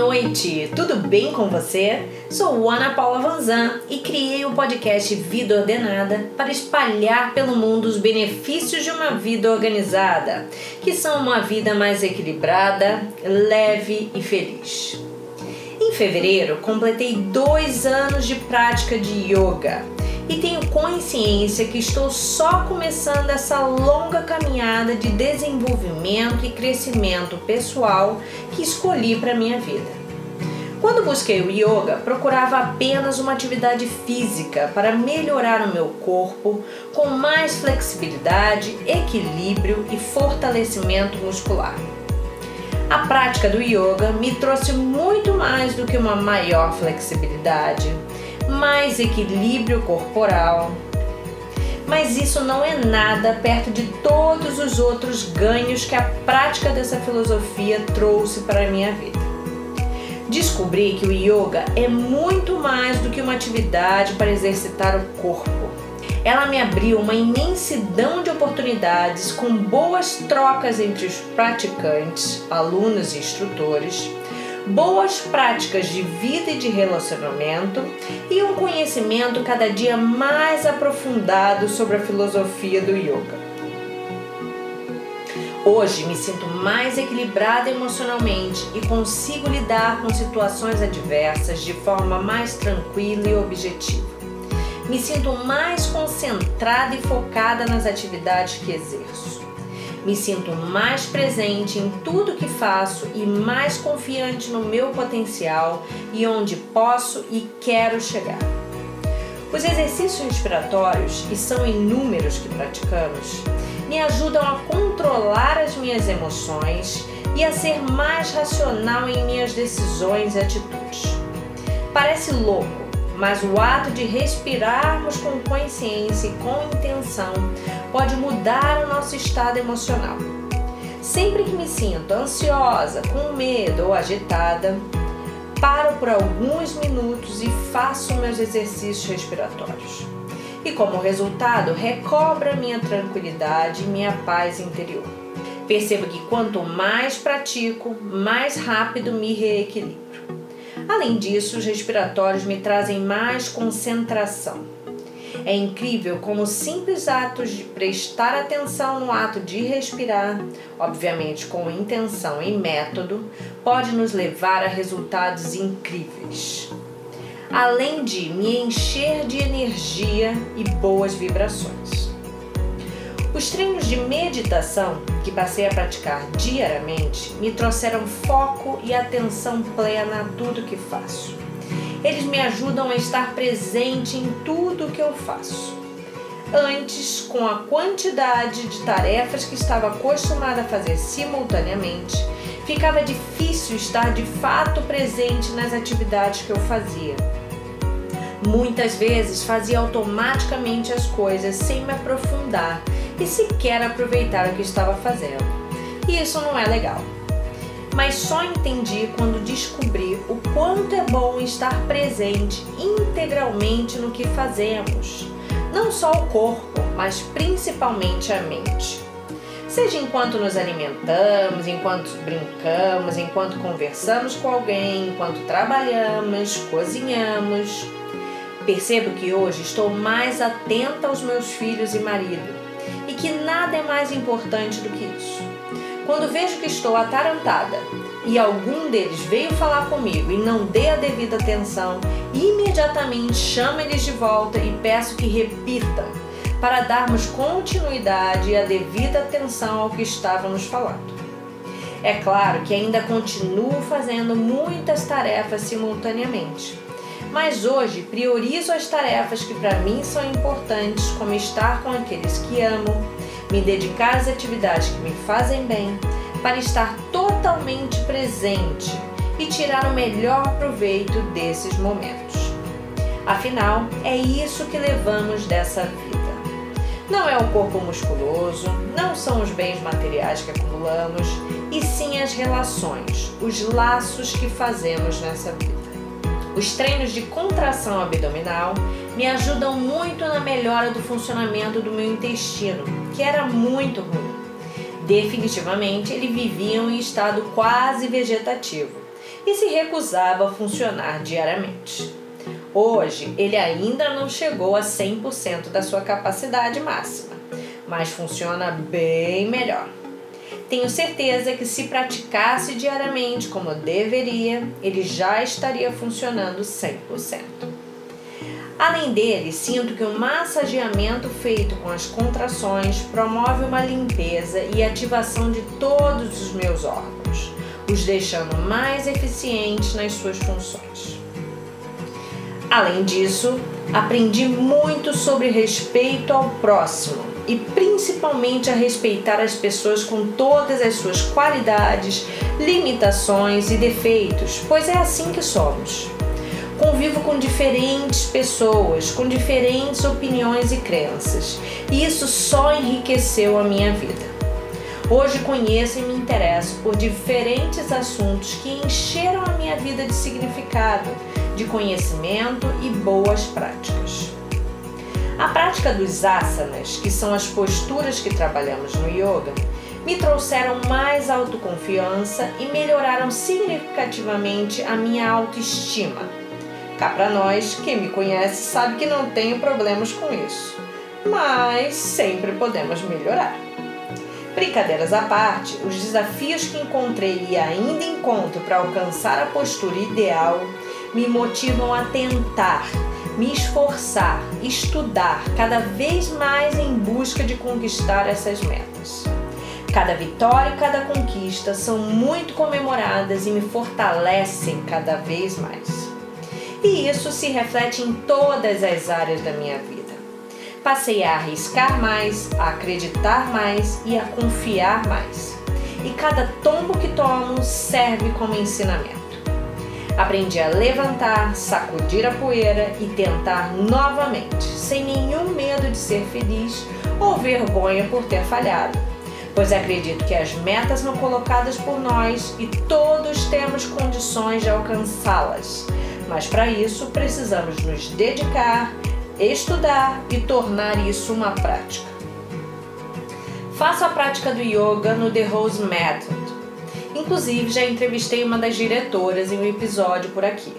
noite, tudo bem com você? Sou Ana Paula Vanzan e criei o podcast Vida Ordenada para espalhar pelo mundo os benefícios de uma vida organizada, que são uma vida mais equilibrada, leve e feliz. Em fevereiro, completei dois anos de prática de yoga e tenho consciência que estou só começando essa longa caminhada de desenvolvimento e crescimento pessoal que escolhi para minha vida. Quando busquei o yoga, procurava apenas uma atividade física para melhorar o meu corpo com mais flexibilidade, equilíbrio e fortalecimento muscular. A prática do yoga me trouxe muito mais do que uma maior flexibilidade, mais equilíbrio corporal. Mas isso não é nada perto de todos os outros ganhos que a prática dessa filosofia trouxe para a minha vida. Descobri que o yoga é muito mais do que uma atividade para exercitar o corpo. Ela me abriu uma imensidão de oportunidades com boas trocas entre os praticantes, alunos e instrutores boas práticas de vida e de relacionamento e um conhecimento cada dia mais aprofundado sobre a filosofia do yoga. Hoje me sinto mais equilibrada emocionalmente e consigo lidar com situações adversas de forma mais tranquila e objetiva. Me sinto mais concentrada e focada nas atividades que exerço. Me sinto mais presente em tudo que faço e mais confiante no meu potencial e onde posso e quero chegar. Os exercícios respiratórios, e são inúmeros que praticamos, me ajudam a controlar as minhas emoções e a ser mais racional em minhas decisões e atitudes. Parece louco, mas o ato de respirarmos com consciência e com intenção pode mudar o nosso estado emocional. Sempre que me sinto ansiosa, com medo ou agitada, paro por alguns minutos e faço meus exercícios respiratórios. E como resultado, recobra minha tranquilidade e minha paz interior. Percebo que quanto mais pratico, mais rápido me reequilibro. Além disso, os respiratórios me trazem mais concentração. É incrível como simples atos de prestar atenção no ato de respirar, obviamente com intenção e método, pode nos levar a resultados incríveis. Além de me encher de energia e boas vibrações. Os treinos de meditação que passei a praticar diariamente me trouxeram foco e atenção plena a tudo que faço. Eles me ajudam a estar presente em tudo que eu faço. Antes, com a quantidade de tarefas que estava acostumada a fazer simultaneamente, ficava difícil estar de fato presente nas atividades que eu fazia. Muitas vezes fazia automaticamente as coisas sem me aprofundar e sequer aproveitar o que estava fazendo. E isso não é legal. Mas só entendi quando descobri o quanto é bom estar presente integralmente no que fazemos. Não só o corpo, mas principalmente a mente. Seja enquanto nos alimentamos, enquanto brincamos, enquanto conversamos com alguém, enquanto trabalhamos, cozinhamos. Percebo que hoje estou mais atenta aos meus filhos e marido e que nada é mais importante do que isso. Quando vejo que estou atarantada e algum deles veio falar comigo e não dê a devida atenção, imediatamente chamo eles de volta e peço que repitam para darmos continuidade e a devida atenção ao que estávamos falando. É claro que ainda continuo fazendo muitas tarefas simultaneamente mas hoje priorizo as tarefas que para mim são importantes, como estar com aqueles que amo, me dedicar às atividades que me fazem bem, para estar totalmente presente e tirar o melhor proveito desses momentos. Afinal, é isso que levamos dessa vida. Não é o corpo musculoso, não são os bens materiais que acumulamos, e sim as relações, os laços que fazemos nessa vida. Os treinos de contração abdominal me ajudam muito na melhora do funcionamento do meu intestino, que era muito ruim. Definitivamente ele vivia em estado quase vegetativo, e se recusava a funcionar diariamente. Hoje, ele ainda não chegou a 100% da sua capacidade máxima, mas funciona bem melhor. Tenho certeza que se praticasse diariamente como deveria, ele já estaria funcionando 100%. Além dele, sinto que o massageamento feito com as contrações promove uma limpeza e ativação de todos os meus órgãos, os deixando mais eficientes nas suas funções. Além disso, aprendi muito sobre respeito ao próximo e principalmente a respeitar as pessoas com todas as suas qualidades, limitações e defeitos, pois é assim que somos. Convivo com diferentes pessoas, com diferentes opiniões e crenças, e isso só enriqueceu a minha vida. Hoje conheço e me interesso por diferentes assuntos que encheram a minha vida de significado, de conhecimento e boas práticas. A prática dos asanas, que são as posturas que trabalhamos no yoga, me trouxeram mais autoconfiança e melhoraram significativamente a minha autoestima. Cá para nós, quem me conhece sabe que não tenho problemas com isso, mas sempre podemos melhorar. Brincadeiras à parte, os desafios que encontrei e ainda encontro para alcançar a postura ideal me motivam a tentar me esforçar, estudar cada vez mais em busca de conquistar essas metas. Cada vitória e cada conquista são muito comemoradas e me fortalecem cada vez mais. E isso se reflete em todas as áreas da minha vida. Passei a arriscar mais, a acreditar mais e a confiar mais. E cada tombo que tomo serve como ensinamento. Aprendi a levantar, sacudir a poeira e tentar novamente, sem nenhum medo de ser feliz ou vergonha por ter falhado. Pois acredito que as metas são colocadas por nós e todos temos condições de alcançá-las. Mas para isso precisamos nos dedicar, estudar e tornar isso uma prática. Faça a prática do yoga no The Rose Method Inclusive, já entrevistei uma das diretoras em um episódio por aqui.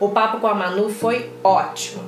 O papo com a Manu foi ótimo.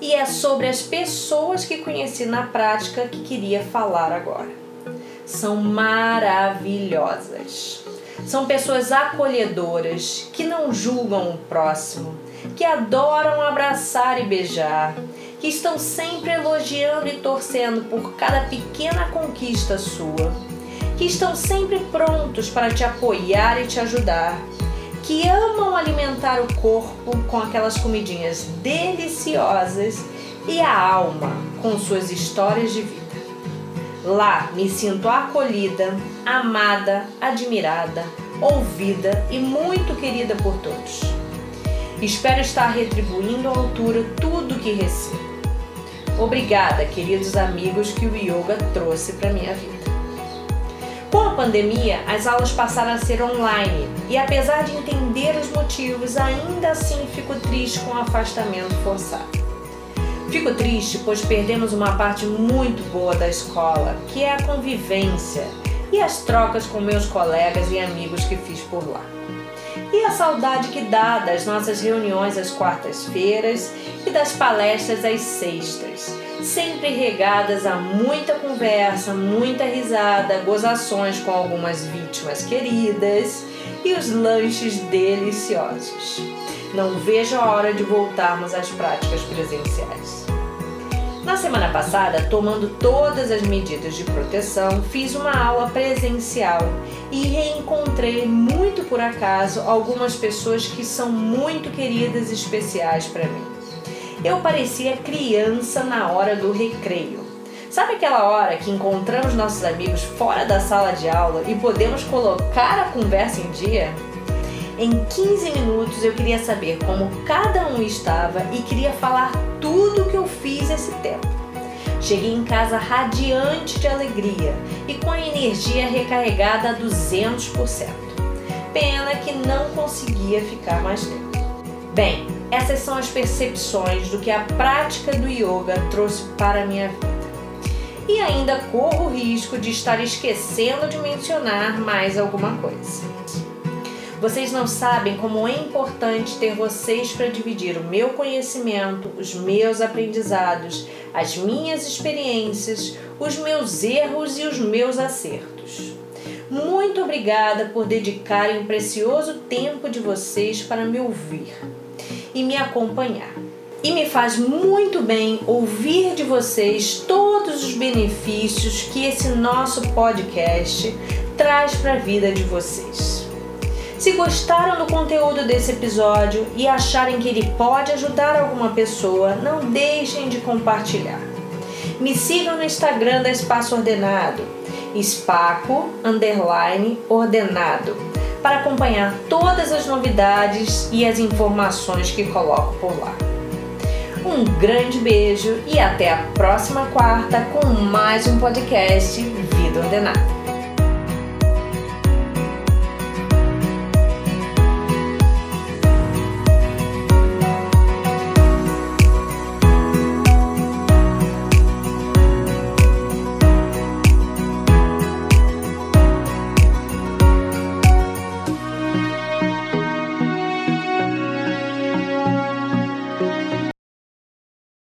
E é sobre as pessoas que conheci na prática que queria falar agora. São maravilhosas. São pessoas acolhedoras, que não julgam o próximo, que adoram abraçar e beijar, que estão sempre elogiando e torcendo por cada pequena conquista sua que estão sempre prontos para te apoiar e te ajudar, que amam alimentar o corpo com aquelas comidinhas deliciosas e a alma com suas histórias de vida. Lá me sinto acolhida, amada, admirada, ouvida e muito querida por todos. Espero estar retribuindo à altura tudo que recebo. Obrigada, queridos amigos que o yoga trouxe para minha vida. Com a pandemia, as aulas passaram a ser online e, apesar de entender os motivos, ainda assim fico triste com o afastamento forçado. Fico triste pois perdemos uma parte muito boa da escola, que é a convivência e as trocas com meus colegas e amigos que fiz por lá. E a saudade que dá das nossas reuniões às quartas-feiras e das palestras às sextas sempre regadas a muita conversa, muita risada, gozações com algumas vítimas queridas e os lanches deliciosos. Não vejo a hora de voltarmos às práticas presenciais. Na semana passada, tomando todas as medidas de proteção, fiz uma aula presencial e reencontrei muito por acaso algumas pessoas que são muito queridas e especiais para mim eu parecia criança na hora do recreio. Sabe aquela hora que encontramos nossos amigos fora da sala de aula e podemos colocar a conversa em dia? Em 15 minutos eu queria saber como cada um estava e queria falar tudo o que eu fiz esse tempo. Cheguei em casa radiante de alegria e com a energia recarregada a 200%. Pena que não conseguia ficar mais tempo. Bem, essas são as percepções do que a prática do yoga trouxe para a minha vida. E ainda corro o risco de estar esquecendo de mencionar mais alguma coisa. Vocês não sabem como é importante ter vocês para dividir o meu conhecimento, os meus aprendizados, as minhas experiências, os meus erros e os meus acertos. Muito obrigada por dedicarem um precioso tempo de vocês para me ouvir e me acompanhar. E me faz muito bem ouvir de vocês todos os benefícios que esse nosso podcast traz para a vida de vocês. Se gostaram do conteúdo desse episódio e acharem que ele pode ajudar alguma pessoa, não deixem de compartilhar. Me sigam no Instagram da Espaço Ordenado, espaco underline ordenado, para acompanhar todas as novidades e as informações que coloco por lá. Um grande beijo e até a próxima quarta com mais um podcast Vida Ordenada.